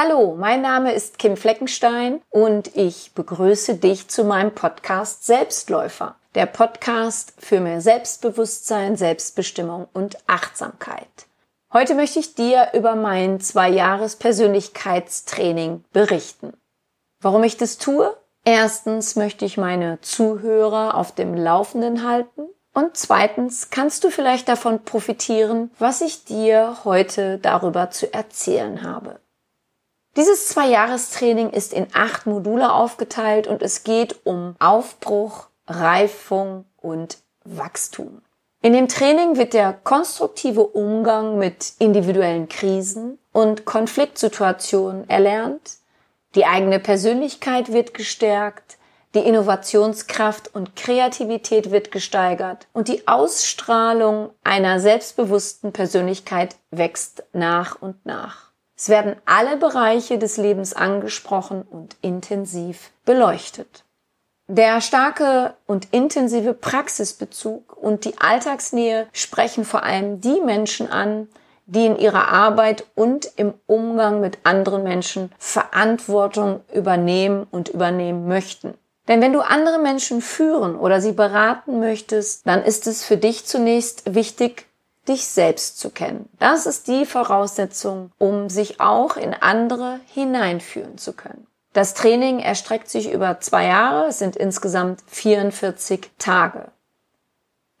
Hallo, mein Name ist Kim Fleckenstein und ich begrüße dich zu meinem Podcast Selbstläufer. Der Podcast für mehr Selbstbewusstsein, Selbstbestimmung und Achtsamkeit. Heute möchte ich dir über mein zwei Jahres Persönlichkeitstraining berichten. Warum ich das tue? Erstens möchte ich meine Zuhörer auf dem Laufenden halten. Und zweitens kannst du vielleicht davon profitieren, was ich dir heute darüber zu erzählen habe. Dieses Zwei-Jahres-Training ist in acht Module aufgeteilt und es geht um Aufbruch, Reifung und Wachstum. In dem Training wird der konstruktive Umgang mit individuellen Krisen und Konfliktsituationen erlernt, die eigene Persönlichkeit wird gestärkt, die Innovationskraft und Kreativität wird gesteigert und die Ausstrahlung einer selbstbewussten Persönlichkeit wächst nach und nach. Es werden alle Bereiche des Lebens angesprochen und intensiv beleuchtet. Der starke und intensive Praxisbezug und die Alltagsnähe sprechen vor allem die Menschen an, die in ihrer Arbeit und im Umgang mit anderen Menschen Verantwortung übernehmen und übernehmen möchten. Denn wenn du andere Menschen führen oder sie beraten möchtest, dann ist es für dich zunächst wichtig, dich selbst zu kennen. Das ist die Voraussetzung, um sich auch in andere hineinführen zu können. Das Training erstreckt sich über zwei Jahre, es sind insgesamt 44 Tage.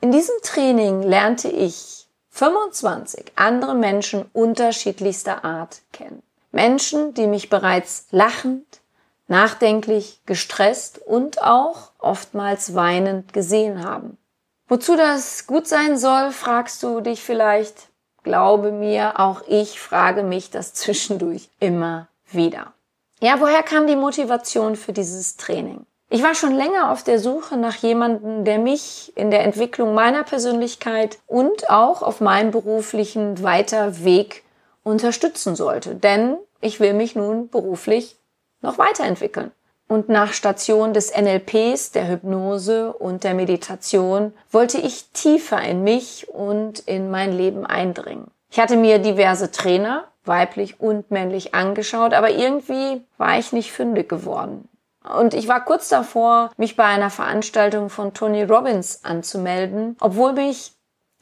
In diesem Training lernte ich 25 andere Menschen unterschiedlichster Art kennen. Menschen, die mich bereits lachend, nachdenklich, gestresst und auch oftmals weinend gesehen haben. Wozu das gut sein soll, fragst du dich vielleicht. Glaube mir, auch ich frage mich das zwischendurch immer wieder. Ja, woher kam die Motivation für dieses Training? Ich war schon länger auf der Suche nach jemandem, der mich in der Entwicklung meiner Persönlichkeit und auch auf meinem beruflichen weiter Weg unterstützen sollte. Denn ich will mich nun beruflich noch weiterentwickeln. Und nach Station des NLPs, der Hypnose und der Meditation wollte ich tiefer in mich und in mein Leben eindringen. Ich hatte mir diverse Trainer, weiblich und männlich, angeschaut, aber irgendwie war ich nicht fündig geworden. Und ich war kurz davor, mich bei einer Veranstaltung von Tony Robbins anzumelden, obwohl mich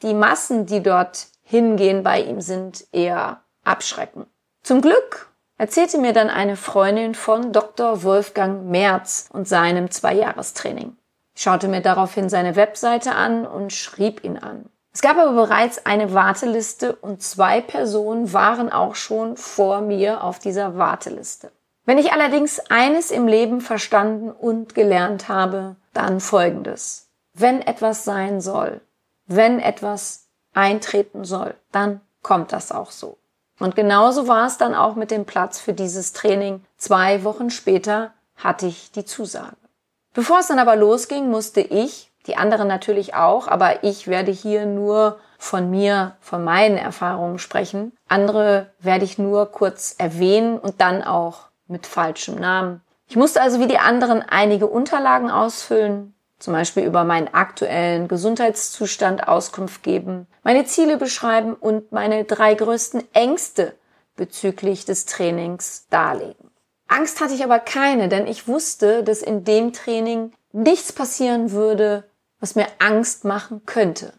die Massen, die dort hingehen bei ihm sind, eher abschrecken. Zum Glück erzählte mir dann eine Freundin von Dr. Wolfgang Merz und seinem Zweijahrestraining. Ich schaute mir daraufhin seine Webseite an und schrieb ihn an. Es gab aber bereits eine Warteliste und zwei Personen waren auch schon vor mir auf dieser Warteliste. Wenn ich allerdings eines im Leben verstanden und gelernt habe, dann folgendes. Wenn etwas sein soll, wenn etwas eintreten soll, dann kommt das auch so. Und genauso war es dann auch mit dem Platz für dieses Training. Zwei Wochen später hatte ich die Zusage. Bevor es dann aber losging, musste ich, die anderen natürlich auch, aber ich werde hier nur von mir, von meinen Erfahrungen sprechen. Andere werde ich nur kurz erwähnen und dann auch mit falschem Namen. Ich musste also wie die anderen einige Unterlagen ausfüllen, zum Beispiel über meinen aktuellen Gesundheitszustand Auskunft geben, meine Ziele beschreiben und meine drei größten Ängste bezüglich des Trainings darlegen. Angst hatte ich aber keine, denn ich wusste, dass in dem Training nichts passieren würde, was mir Angst machen könnte.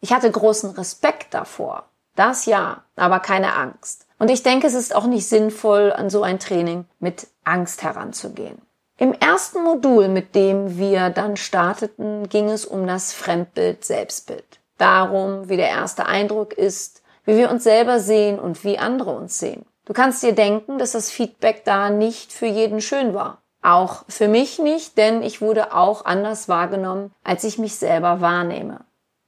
Ich hatte großen Respekt davor. Das ja, aber keine Angst. Und ich denke, es ist auch nicht sinnvoll, an so ein Training mit Angst heranzugehen. Im ersten Modul, mit dem wir dann starteten, ging es um das Fremdbild Selbstbild. Darum, wie der erste Eindruck ist, wie wir uns selber sehen und wie andere uns sehen. Du kannst dir denken, dass das Feedback da nicht für jeden schön war. Auch für mich nicht, denn ich wurde auch anders wahrgenommen, als ich mich selber wahrnehme.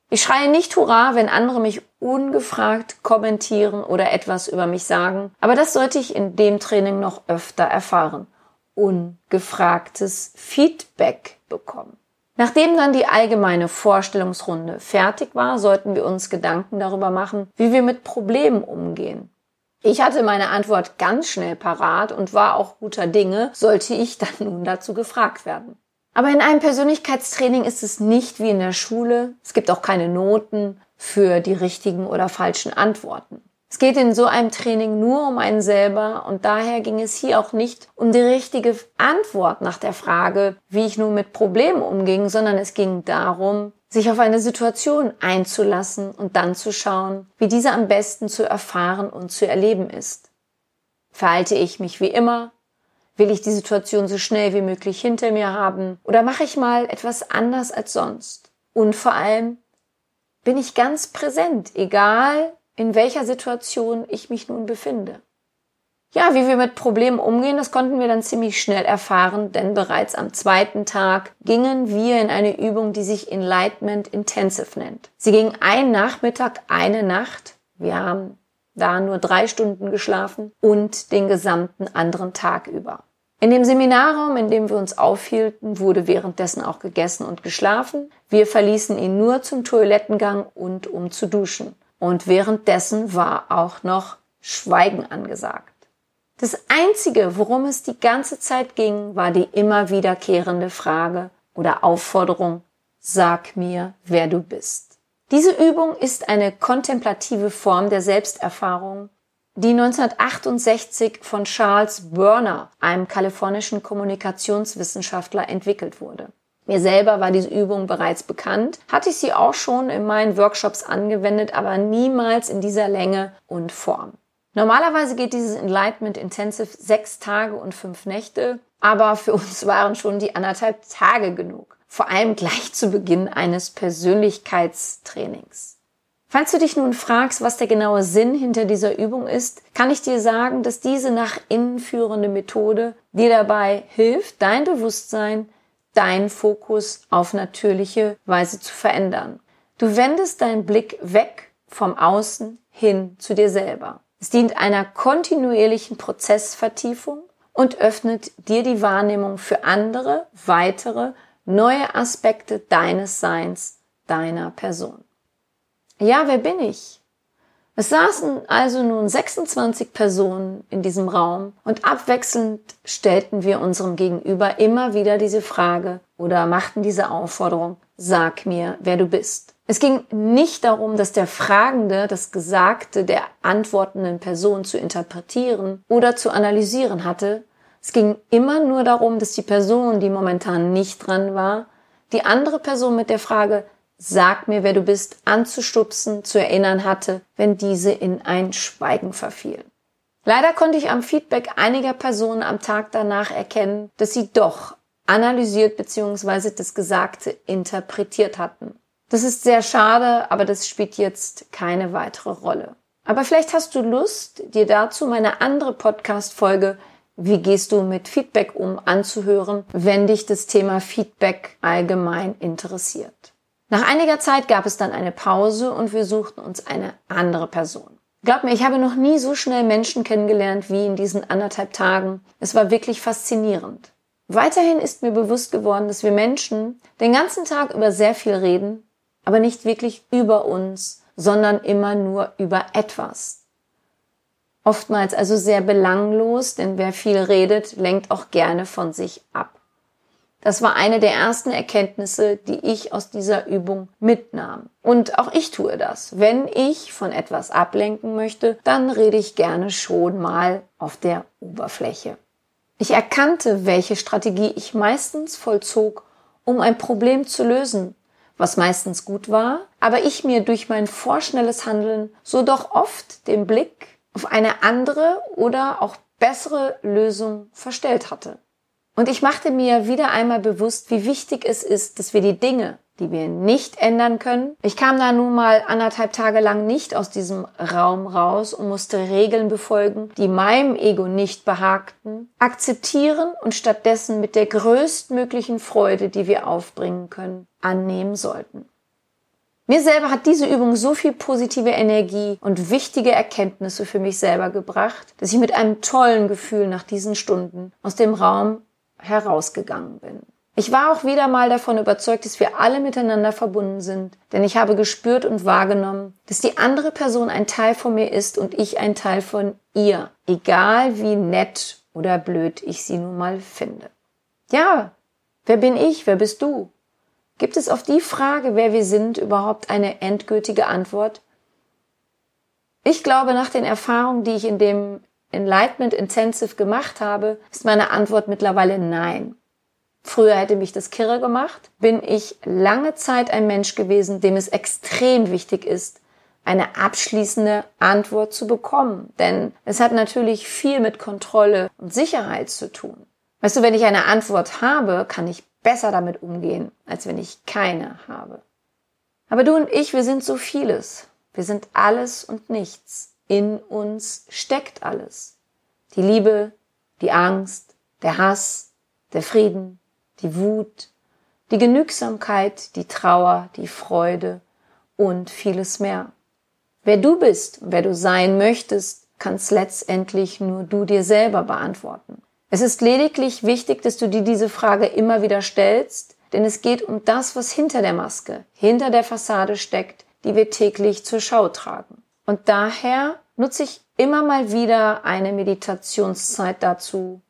Ich schreie nicht Hurra, wenn andere mich ungefragt kommentieren oder etwas über mich sagen, aber das sollte ich in dem Training noch öfter erfahren ungefragtes Feedback bekommen. Nachdem dann die allgemeine Vorstellungsrunde fertig war, sollten wir uns Gedanken darüber machen, wie wir mit Problemen umgehen. Ich hatte meine Antwort ganz schnell parat und war auch guter Dinge, sollte ich dann nun dazu gefragt werden. Aber in einem Persönlichkeitstraining ist es nicht wie in der Schule. Es gibt auch keine Noten für die richtigen oder falschen Antworten. Es geht in so einem Training nur um einen selber und daher ging es hier auch nicht um die richtige Antwort nach der Frage, wie ich nun mit Problemen umging, sondern es ging darum, sich auf eine Situation einzulassen und dann zu schauen, wie diese am besten zu erfahren und zu erleben ist. Verhalte ich mich wie immer? Will ich die Situation so schnell wie möglich hinter mir haben? Oder mache ich mal etwas anders als sonst? Und vor allem, bin ich ganz präsent, egal in welcher Situation ich mich nun befinde. Ja, wie wir mit Problemen umgehen, das konnten wir dann ziemlich schnell erfahren, denn bereits am zweiten Tag gingen wir in eine Übung, die sich Enlightenment Intensive nennt. Sie ging ein Nachmittag, eine Nacht. Wir haben da nur drei Stunden geschlafen und den gesamten anderen Tag über. In dem Seminarraum, in dem wir uns aufhielten, wurde währenddessen auch gegessen und geschlafen. Wir verließen ihn nur zum Toilettengang und um zu duschen. Und währenddessen war auch noch Schweigen angesagt. Das Einzige, worum es die ganze Zeit ging, war die immer wiederkehrende Frage oder Aufforderung, sag mir, wer du bist. Diese Übung ist eine kontemplative Form der Selbsterfahrung, die 1968 von Charles Burner, einem kalifornischen Kommunikationswissenschaftler, entwickelt wurde. Mir selber war diese Übung bereits bekannt, hatte ich sie auch schon in meinen Workshops angewendet, aber niemals in dieser Länge und Form. Normalerweise geht dieses Enlightenment Intensive sechs Tage und fünf Nächte, aber für uns waren schon die anderthalb Tage genug. Vor allem gleich zu Beginn eines Persönlichkeitstrainings. Falls du dich nun fragst, was der genaue Sinn hinter dieser Übung ist, kann ich dir sagen, dass diese nach innen führende Methode dir dabei hilft, dein Bewusstsein deinen Fokus auf natürliche Weise zu verändern. Du wendest deinen Blick weg vom Außen hin zu dir selber. Es dient einer kontinuierlichen Prozessvertiefung und öffnet dir die Wahrnehmung für andere, weitere, neue Aspekte deines Seins, deiner Person. Ja, wer bin ich? Es saßen also nun 26 Personen in diesem Raum und abwechselnd stellten wir unserem Gegenüber immer wieder diese Frage oder machten diese Aufforderung, sag mir, wer du bist. Es ging nicht darum, dass der Fragende das Gesagte der antwortenden Person zu interpretieren oder zu analysieren hatte. Es ging immer nur darum, dass die Person, die momentan nicht dran war, die andere Person mit der Frage, Sag mir, wer du bist, anzustupsen, zu erinnern hatte, wenn diese in ein Schweigen verfiel. Leider konnte ich am Feedback einiger Personen am Tag danach erkennen, dass sie doch analysiert bzw. das Gesagte interpretiert hatten. Das ist sehr schade, aber das spielt jetzt keine weitere Rolle. Aber vielleicht hast du Lust, dir dazu meine andere Podcast-Folge Wie gehst du mit Feedback um anzuhören, wenn dich das Thema Feedback allgemein interessiert. Nach einiger Zeit gab es dann eine Pause und wir suchten uns eine andere Person. Glaub mir, ich habe noch nie so schnell Menschen kennengelernt wie in diesen anderthalb Tagen. Es war wirklich faszinierend. Weiterhin ist mir bewusst geworden, dass wir Menschen den ganzen Tag über sehr viel reden, aber nicht wirklich über uns, sondern immer nur über etwas. Oftmals also sehr belanglos, denn wer viel redet, lenkt auch gerne von sich ab. Das war eine der ersten Erkenntnisse, die ich aus dieser Übung mitnahm. Und auch ich tue das. Wenn ich von etwas ablenken möchte, dann rede ich gerne schon mal auf der Oberfläche. Ich erkannte, welche Strategie ich meistens vollzog, um ein Problem zu lösen, was meistens gut war, aber ich mir durch mein vorschnelles Handeln so doch oft den Blick auf eine andere oder auch bessere Lösung verstellt hatte. Und ich machte mir wieder einmal bewusst, wie wichtig es ist, dass wir die Dinge, die wir nicht ändern können. Ich kam da nun mal anderthalb Tage lang nicht aus diesem Raum raus und musste Regeln befolgen, die meinem Ego nicht behagten, akzeptieren und stattdessen mit der größtmöglichen Freude, die wir aufbringen können, annehmen sollten. Mir selber hat diese Übung so viel positive Energie und wichtige Erkenntnisse für mich selber gebracht, dass ich mit einem tollen Gefühl nach diesen Stunden aus dem Raum herausgegangen bin. Ich war auch wieder mal davon überzeugt, dass wir alle miteinander verbunden sind, denn ich habe gespürt und wahrgenommen, dass die andere Person ein Teil von mir ist und ich ein Teil von ihr, egal wie nett oder blöd ich sie nun mal finde. Ja, wer bin ich, wer bist du? Gibt es auf die Frage, wer wir sind, überhaupt eine endgültige Antwort? Ich glaube, nach den Erfahrungen, die ich in dem Enlightenment Intensive gemacht habe, ist meine Antwort mittlerweile nein. Früher hätte mich das kirre gemacht, bin ich lange Zeit ein Mensch gewesen, dem es extrem wichtig ist, eine abschließende Antwort zu bekommen. Denn es hat natürlich viel mit Kontrolle und Sicherheit zu tun. Weißt du, wenn ich eine Antwort habe, kann ich besser damit umgehen, als wenn ich keine habe. Aber du und ich, wir sind so vieles. Wir sind alles und nichts. In uns steckt alles. Die Liebe, die Angst, der Hass, der Frieden, die Wut, die Genügsamkeit, die Trauer, die Freude und vieles mehr. Wer du bist, wer du sein möchtest, kannst letztendlich nur du dir selber beantworten. Es ist lediglich wichtig, dass du dir diese Frage immer wieder stellst, denn es geht um das, was hinter der Maske, hinter der Fassade steckt, die wir täglich zur Schau tragen. Und daher nutze ich immer mal wieder eine Meditationszeit dazu,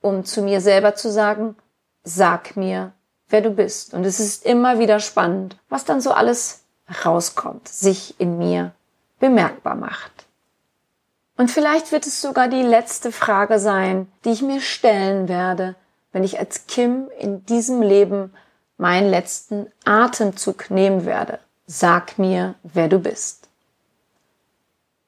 um zu mir selber zu sagen, sag mir, wer du bist. Und es ist immer wieder spannend, was dann so alles rauskommt, sich in mir bemerkbar macht. Und vielleicht wird es sogar die letzte Frage sein, die ich mir stellen werde, wenn ich als Kim in diesem Leben meinen letzten Atemzug nehmen werde. Sag mir, wer du bist.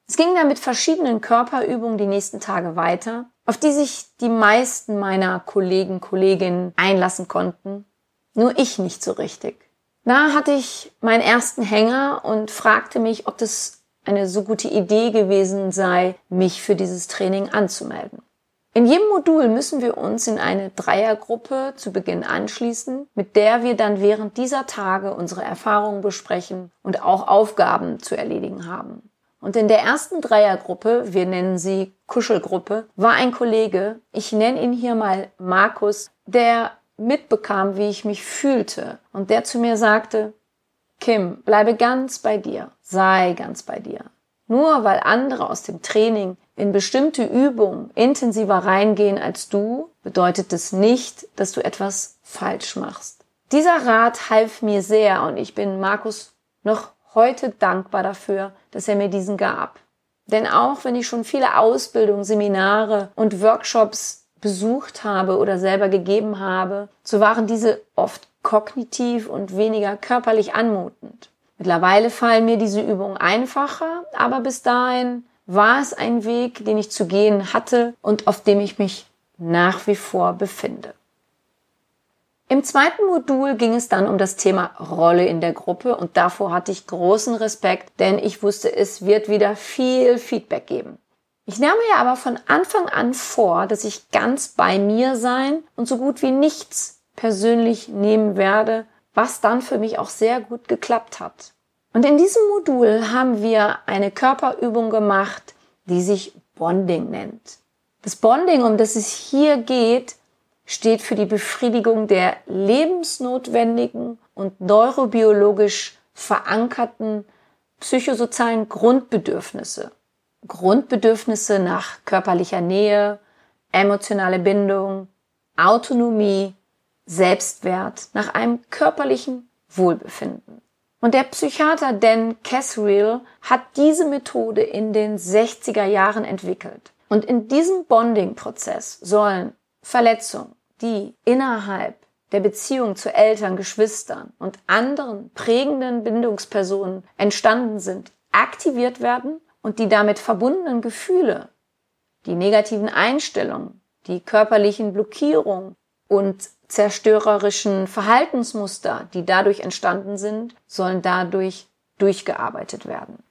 Es ging dann mit verschiedenen Körperübungen die nächsten Tage weiter, auf die sich die meisten meiner Kollegen, Kolleginnen einlassen konnten, nur ich nicht so richtig. Da hatte ich meinen ersten Hänger und fragte mich, ob das eine so gute Idee gewesen sei, mich für dieses Training anzumelden. In jedem Modul müssen wir uns in eine Dreiergruppe zu Beginn anschließen, mit der wir dann während dieser Tage unsere Erfahrungen besprechen und auch Aufgaben zu erledigen haben. Und in der ersten Dreiergruppe, wir nennen sie Kuschelgruppe, war ein Kollege, ich nenne ihn hier mal Markus, der mitbekam, wie ich mich fühlte und der zu mir sagte, Kim, bleibe ganz bei dir, sei ganz bei dir. Nur weil andere aus dem Training in bestimmte Übungen intensiver reingehen als du, bedeutet es nicht, dass du etwas falsch machst. Dieser Rat half mir sehr und ich bin Markus noch heute dankbar dafür, dass er mir diesen gab. Denn auch wenn ich schon viele Ausbildungen, Seminare und Workshops besucht habe oder selber gegeben habe, so waren diese oft kognitiv und weniger körperlich anmutend. Mittlerweile fallen mir diese Übungen einfacher, aber bis dahin war es ein Weg, den ich zu gehen hatte und auf dem ich mich nach wie vor befinde. Im zweiten Modul ging es dann um das Thema Rolle in der Gruppe und davor hatte ich großen Respekt, denn ich wusste, es wird wieder viel Feedback geben. Ich nahm mir aber von Anfang an vor, dass ich ganz bei mir sein und so gut wie nichts persönlich nehmen werde, was dann für mich auch sehr gut geklappt hat. Und in diesem Modul haben wir eine Körperübung gemacht, die sich Bonding nennt. Das Bonding, um das es hier geht, steht für die Befriedigung der lebensnotwendigen und neurobiologisch verankerten psychosozialen Grundbedürfnisse. Grundbedürfnisse nach körperlicher Nähe, emotionale Bindung, Autonomie, Selbstwert, nach einem körperlichen Wohlbefinden. Und der Psychiater Dan Casriel hat diese Methode in den 60er Jahren entwickelt. Und in diesem Bonding-Prozess sollen Verletzungen, die innerhalb der Beziehung zu Eltern, Geschwistern und anderen prägenden Bindungspersonen entstanden sind, aktiviert werden und die damit verbundenen Gefühle, die negativen Einstellungen, die körperlichen Blockierungen und zerstörerischen Verhaltensmuster, die dadurch entstanden sind, sollen dadurch durchgearbeitet werden.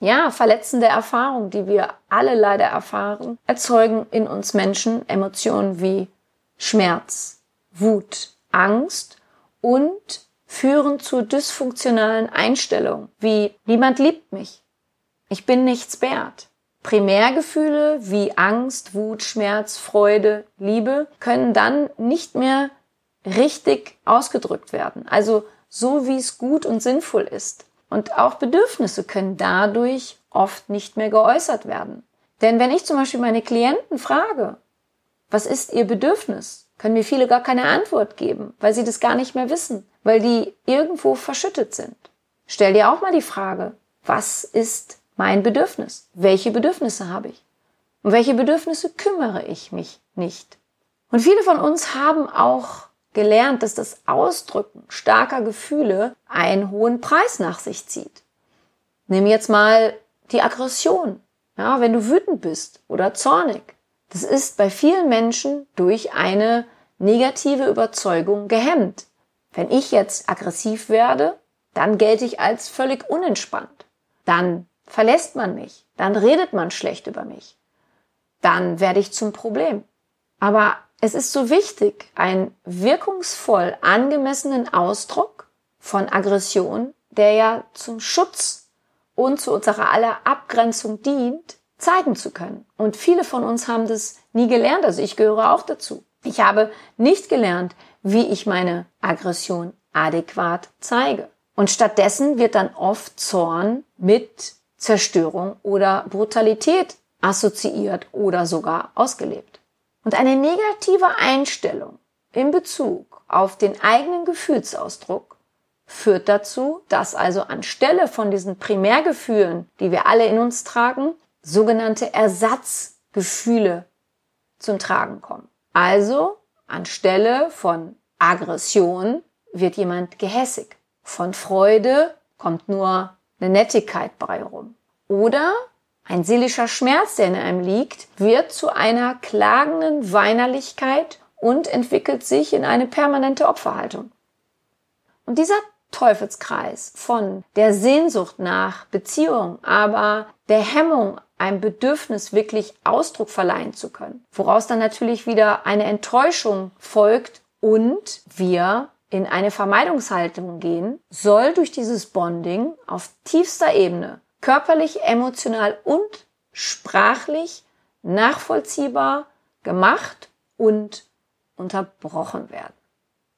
Ja, verletzende Erfahrungen, die wir alle leider erfahren, erzeugen in uns Menschen Emotionen wie Schmerz, Wut, Angst und führen zu dysfunktionalen Einstellungen wie niemand liebt mich, ich bin nichts wert, Primärgefühle wie Angst, Wut, Schmerz, Freude, Liebe können dann nicht mehr richtig ausgedrückt werden. Also so wie es gut und sinnvoll ist. Und auch Bedürfnisse können dadurch oft nicht mehr geäußert werden. Denn wenn ich zum Beispiel meine Klienten frage, was ist ihr Bedürfnis, können mir viele gar keine Antwort geben, weil sie das gar nicht mehr wissen, weil die irgendwo verschüttet sind. Stell dir auch mal die Frage, was ist mein Bedürfnis. Welche Bedürfnisse habe ich? Um welche Bedürfnisse kümmere ich mich nicht? Und viele von uns haben auch gelernt, dass das Ausdrücken starker Gefühle einen hohen Preis nach sich zieht. Nimm jetzt mal die Aggression. Ja, wenn du wütend bist oder zornig. Das ist bei vielen Menschen durch eine negative Überzeugung gehemmt. Wenn ich jetzt aggressiv werde, dann gelte ich als völlig unentspannt. Dann verlässt man mich. Dann redet man schlecht über mich. Dann werde ich zum Problem. Aber es ist so wichtig, einen wirkungsvoll angemessenen Ausdruck von Aggression, der ja zum Schutz und zu unserer aller Abgrenzung dient, zeigen zu können. Und viele von uns haben das nie gelernt, also ich gehöre auch dazu. Ich habe nicht gelernt, wie ich meine Aggression adäquat zeige. Und stattdessen wird dann oft Zorn mit Zerstörung oder Brutalität assoziiert oder sogar ausgelebt. Und eine negative Einstellung in Bezug auf den eigenen Gefühlsausdruck führt dazu, dass also anstelle von diesen Primärgefühlen, die wir alle in uns tragen, sogenannte Ersatzgefühle zum Tragen kommen. Also anstelle von Aggression wird jemand gehässig. Von Freude kommt nur eine Nettigkeit bei rum. Oder ein seelischer Schmerz, der in einem liegt, wird zu einer klagenden Weinerlichkeit und entwickelt sich in eine permanente Opferhaltung. Und dieser Teufelskreis von der Sehnsucht nach Beziehung, aber der Hemmung, einem Bedürfnis wirklich Ausdruck verleihen zu können, woraus dann natürlich wieder eine Enttäuschung folgt und wir in eine Vermeidungshaltung gehen, soll durch dieses Bonding auf tiefster Ebene körperlich, emotional und sprachlich nachvollziehbar gemacht und unterbrochen werden.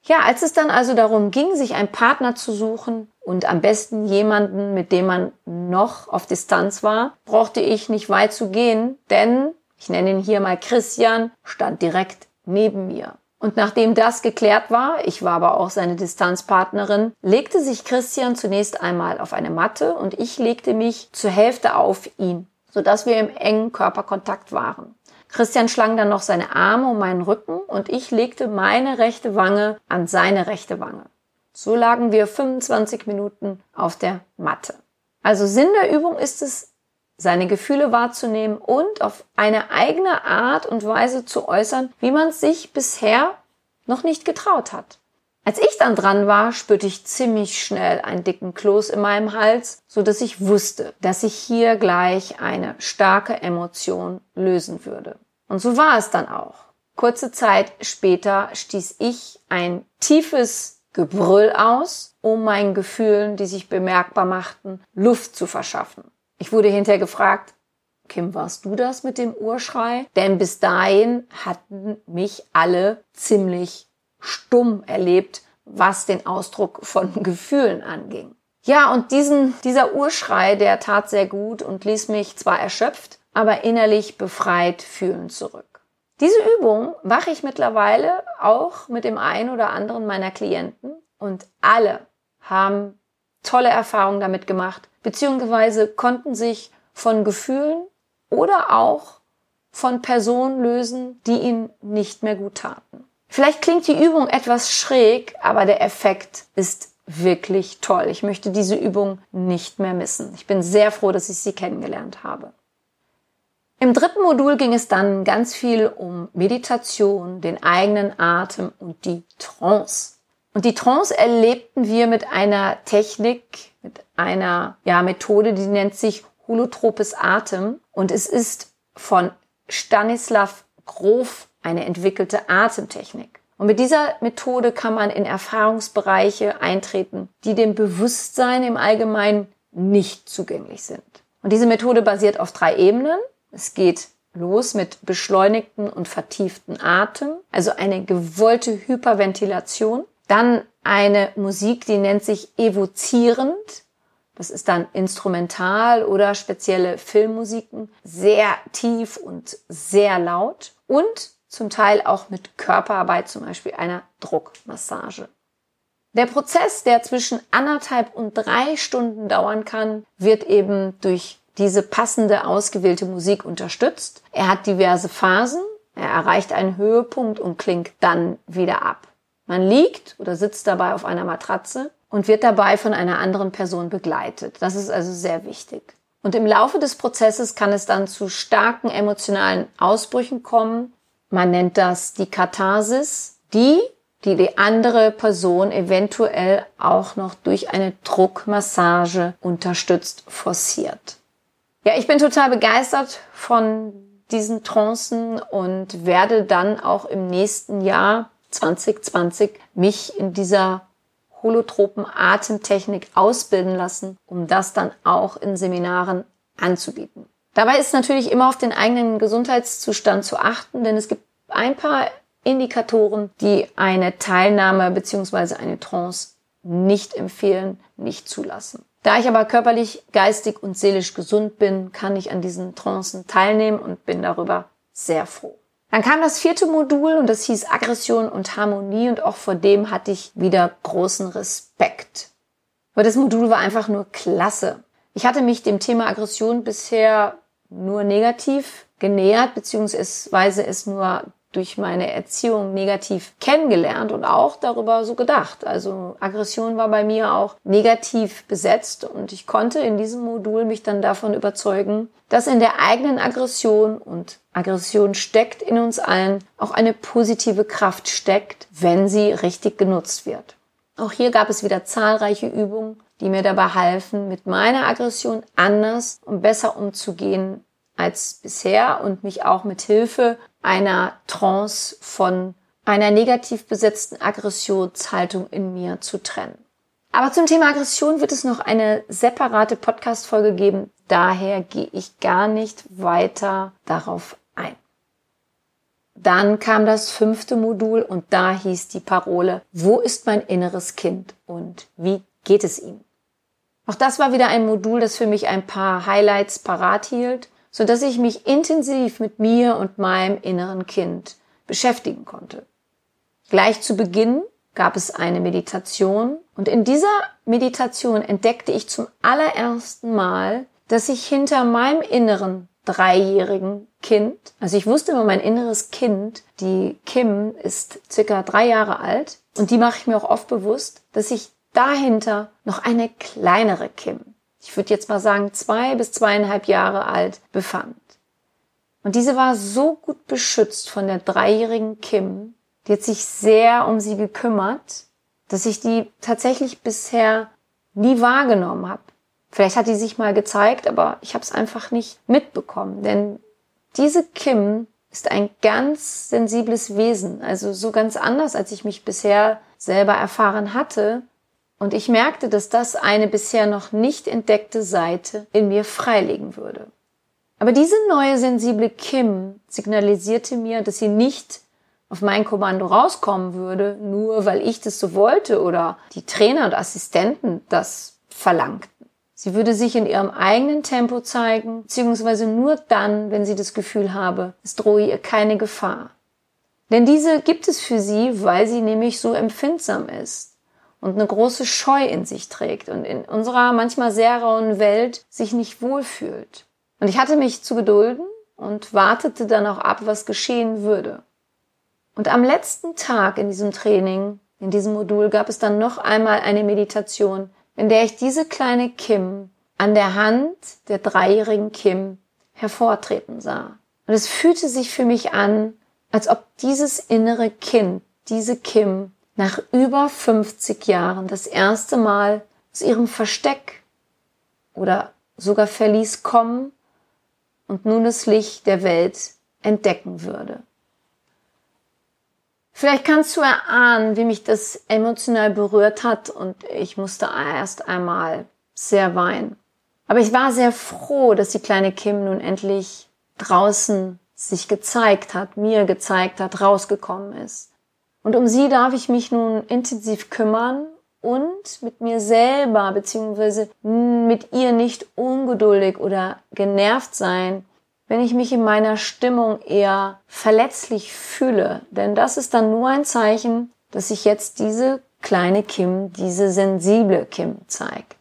Ja, als es dann also darum ging, sich einen Partner zu suchen und am besten jemanden, mit dem man noch auf Distanz war, brauchte ich nicht weit zu gehen, denn ich nenne ihn hier mal Christian, stand direkt neben mir. Und nachdem das geklärt war, ich war aber auch seine Distanzpartnerin, legte sich Christian zunächst einmal auf eine Matte und ich legte mich zur Hälfte auf ihn, sodass wir im engen Körperkontakt waren. Christian schlang dann noch seine Arme um meinen Rücken und ich legte meine rechte Wange an seine rechte Wange. So lagen wir 25 Minuten auf der Matte. Also Sinn der Übung ist es, seine Gefühle wahrzunehmen und auf eine eigene Art und Weise zu äußern, wie man es sich bisher noch nicht getraut hat. Als ich dann dran war, spürte ich ziemlich schnell einen dicken Kloß in meinem Hals, so dass ich wusste, dass sich hier gleich eine starke Emotion lösen würde. Und so war es dann auch. Kurze Zeit später stieß ich ein tiefes Gebrüll aus, um meinen Gefühlen, die sich bemerkbar machten, Luft zu verschaffen. Ich wurde hinterher gefragt, Kim, warst du das mit dem Urschrei? Denn bis dahin hatten mich alle ziemlich stumm erlebt, was den Ausdruck von Gefühlen anging. Ja, und diesen, dieser Urschrei, der tat sehr gut und ließ mich zwar erschöpft, aber innerlich befreit fühlen zurück. Diese Übung mache ich mittlerweile auch mit dem einen oder anderen meiner Klienten und alle haben tolle Erfahrungen damit gemacht, beziehungsweise konnten sich von Gefühlen oder auch von Personen lösen, die ihnen nicht mehr gut taten. Vielleicht klingt die Übung etwas schräg, aber der Effekt ist wirklich toll. Ich möchte diese Übung nicht mehr missen. Ich bin sehr froh, dass ich sie kennengelernt habe. Im dritten Modul ging es dann ganz viel um Meditation, den eigenen Atem und die Trance. Und die Trance erlebten wir mit einer Technik, mit einer ja, Methode, die nennt sich holotropes Atem. Und es ist von Stanislav Grof eine entwickelte Atemtechnik. Und mit dieser Methode kann man in Erfahrungsbereiche eintreten, die dem Bewusstsein im Allgemeinen nicht zugänglich sind. Und diese Methode basiert auf drei Ebenen. Es geht los mit beschleunigten und vertieften Atem, also eine gewollte Hyperventilation. Dann eine Musik, die nennt sich evozierend. Das ist dann instrumental oder spezielle Filmmusiken, sehr tief und sehr laut und zum Teil auch mit Körperarbeit, zum Beispiel einer Druckmassage. Der Prozess, der zwischen anderthalb und drei Stunden dauern kann, wird eben durch diese passende ausgewählte Musik unterstützt. Er hat diverse Phasen, er erreicht einen Höhepunkt und klingt dann wieder ab. Man liegt oder sitzt dabei auf einer Matratze und wird dabei von einer anderen Person begleitet. Das ist also sehr wichtig. Und im Laufe des Prozesses kann es dann zu starken emotionalen Ausbrüchen kommen. Man nennt das die Katharsis, die die die andere Person eventuell auch noch durch eine Druckmassage unterstützt, forciert. Ja, ich bin total begeistert von diesen Trancen und werde dann auch im nächsten Jahr 2020 mich in dieser holotropen Atemtechnik ausbilden lassen, um das dann auch in Seminaren anzubieten. Dabei ist natürlich immer auf den eigenen Gesundheitszustand zu achten, denn es gibt ein paar Indikatoren, die eine Teilnahme bzw. eine Trance nicht empfehlen, nicht zulassen. Da ich aber körperlich, geistig und seelisch gesund bin, kann ich an diesen Trancen teilnehmen und bin darüber sehr froh. Dann kam das vierte Modul und das hieß Aggression und Harmonie und auch vor dem hatte ich wieder großen Respekt. Aber das Modul war einfach nur klasse. Ich hatte mich dem Thema Aggression bisher nur negativ genähert, beziehungsweise es nur durch meine Erziehung negativ kennengelernt und auch darüber so gedacht. Also Aggression war bei mir auch negativ besetzt und ich konnte in diesem Modul mich dann davon überzeugen, dass in der eigenen Aggression und Aggression steckt in uns allen auch eine positive Kraft steckt, wenn sie richtig genutzt wird. Auch hier gab es wieder zahlreiche Übungen, die mir dabei halfen, mit meiner Aggression anders und besser umzugehen als bisher und mich auch mit Hilfe einer Trance von einer negativ besetzten Aggressionshaltung in mir zu trennen. Aber zum Thema Aggression wird es noch eine separate Podcast-Folge geben. Daher gehe ich gar nicht weiter darauf ein. Dann kam das fünfte Modul und da hieß die Parole, wo ist mein inneres Kind und wie geht es ihm? Auch das war wieder ein Modul, das für mich ein paar Highlights parat hielt so dass ich mich intensiv mit mir und meinem inneren Kind beschäftigen konnte. Gleich zu Beginn gab es eine Meditation und in dieser Meditation entdeckte ich zum allerersten Mal, dass ich hinter meinem inneren dreijährigen Kind, also ich wusste immer mein inneres Kind, die Kim ist circa drei Jahre alt und die mache ich mir auch oft bewusst, dass ich dahinter noch eine kleinere Kim, ich würde jetzt mal sagen, zwei bis zweieinhalb Jahre alt befand. Und diese war so gut beschützt von der dreijährigen Kim, die hat sich sehr um sie gekümmert, dass ich die tatsächlich bisher nie wahrgenommen habe. Vielleicht hat die sich mal gezeigt, aber ich habe es einfach nicht mitbekommen. Denn diese Kim ist ein ganz sensibles Wesen, also so ganz anders, als ich mich bisher selber erfahren hatte. Und ich merkte, dass das eine bisher noch nicht entdeckte Seite in mir freilegen würde. Aber diese neue sensible Kim signalisierte mir, dass sie nicht auf mein Kommando rauskommen würde, nur weil ich das so wollte oder die Trainer und Assistenten das verlangten. Sie würde sich in ihrem eigenen Tempo zeigen, beziehungsweise nur dann, wenn sie das Gefühl habe, es drohe ihr keine Gefahr. Denn diese gibt es für sie, weil sie nämlich so empfindsam ist und eine große Scheu in sich trägt und in unserer manchmal sehr rauen Welt sich nicht wohlfühlt. Und ich hatte mich zu gedulden und wartete dann auch ab, was geschehen würde. Und am letzten Tag in diesem Training, in diesem Modul, gab es dann noch einmal eine Meditation, in der ich diese kleine Kim an der Hand der dreijährigen Kim hervortreten sah. Und es fühlte sich für mich an, als ob dieses innere Kind, diese Kim, nach über 50 Jahren das erste Mal aus ihrem Versteck oder sogar Verlies kommen und nun das Licht der Welt entdecken würde. Vielleicht kannst du erahnen, wie mich das emotional berührt hat und ich musste erst einmal sehr weinen. Aber ich war sehr froh, dass die kleine Kim nun endlich draußen sich gezeigt hat, mir gezeigt hat, rausgekommen ist. Und um sie darf ich mich nun intensiv kümmern und mit mir selber beziehungsweise mit ihr nicht ungeduldig oder genervt sein, wenn ich mich in meiner Stimmung eher verletzlich fühle. Denn das ist dann nur ein Zeichen, dass sich jetzt diese kleine Kim, diese sensible Kim zeigt.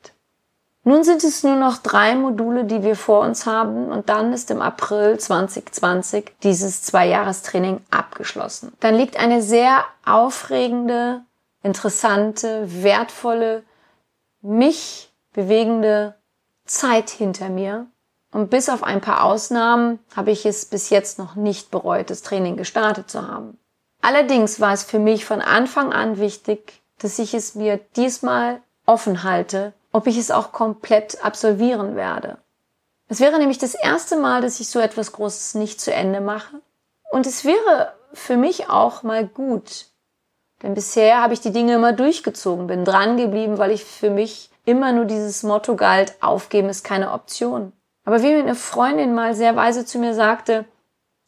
Nun sind es nur noch drei Module, die wir vor uns haben und dann ist im April 2020 dieses Zwei-Jahres-Training abgeschlossen. Dann liegt eine sehr aufregende, interessante, wertvolle, mich bewegende Zeit hinter mir. Und bis auf ein paar Ausnahmen habe ich es bis jetzt noch nicht bereut, das Training gestartet zu haben. Allerdings war es für mich von Anfang an wichtig, dass ich es mir diesmal offen halte, ob ich es auch komplett absolvieren werde. Es wäre nämlich das erste Mal, dass ich so etwas Großes nicht zu Ende mache. Und es wäre für mich auch mal gut. Denn bisher habe ich die Dinge immer durchgezogen, bin dran geblieben, weil ich für mich immer nur dieses Motto galt, aufgeben ist keine Option. Aber wie mir eine Freundin mal sehr weise zu mir sagte,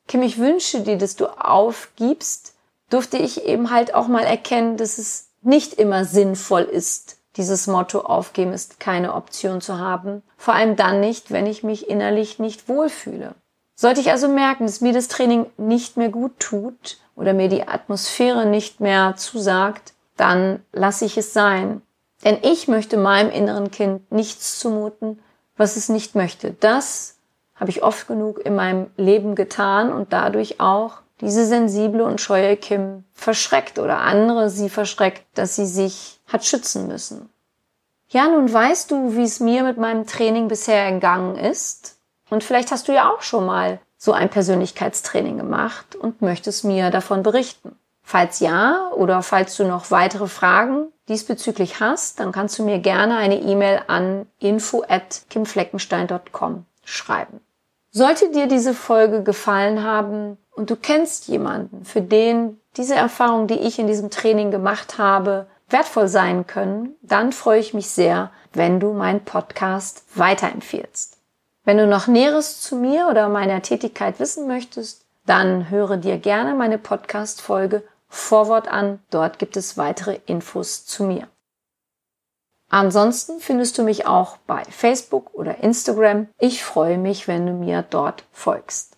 Kim, ich wünsche dir, dass du aufgibst, durfte ich eben halt auch mal erkennen, dass es nicht immer sinnvoll ist, dieses Motto aufgeben ist keine Option zu haben. Vor allem dann nicht, wenn ich mich innerlich nicht wohlfühle. Sollte ich also merken, dass mir das Training nicht mehr gut tut oder mir die Atmosphäre nicht mehr zusagt, dann lasse ich es sein. Denn ich möchte meinem inneren Kind nichts zumuten, was es nicht möchte. Das habe ich oft genug in meinem Leben getan und dadurch auch diese sensible und scheue Kim verschreckt oder andere sie verschreckt, dass sie sich hat schützen müssen. Ja, nun weißt du, wie es mir mit meinem Training bisher ergangen ist. Und vielleicht hast du ja auch schon mal so ein Persönlichkeitstraining gemacht und möchtest mir davon berichten. Falls ja oder falls du noch weitere Fragen diesbezüglich hast, dann kannst du mir gerne eine E-Mail an info at kimfleckenstein.com schreiben. Sollte dir diese Folge gefallen haben, und du kennst jemanden, für den diese Erfahrung, die ich in diesem Training gemacht habe, wertvoll sein können, dann freue ich mich sehr, wenn du meinen Podcast weiterempfiehlst. Wenn du noch Näheres zu mir oder meiner Tätigkeit wissen möchtest, dann höre dir gerne meine Podcast-Folge Vorwort an. Dort gibt es weitere Infos zu mir. Ansonsten findest du mich auch bei Facebook oder Instagram. Ich freue mich, wenn du mir dort folgst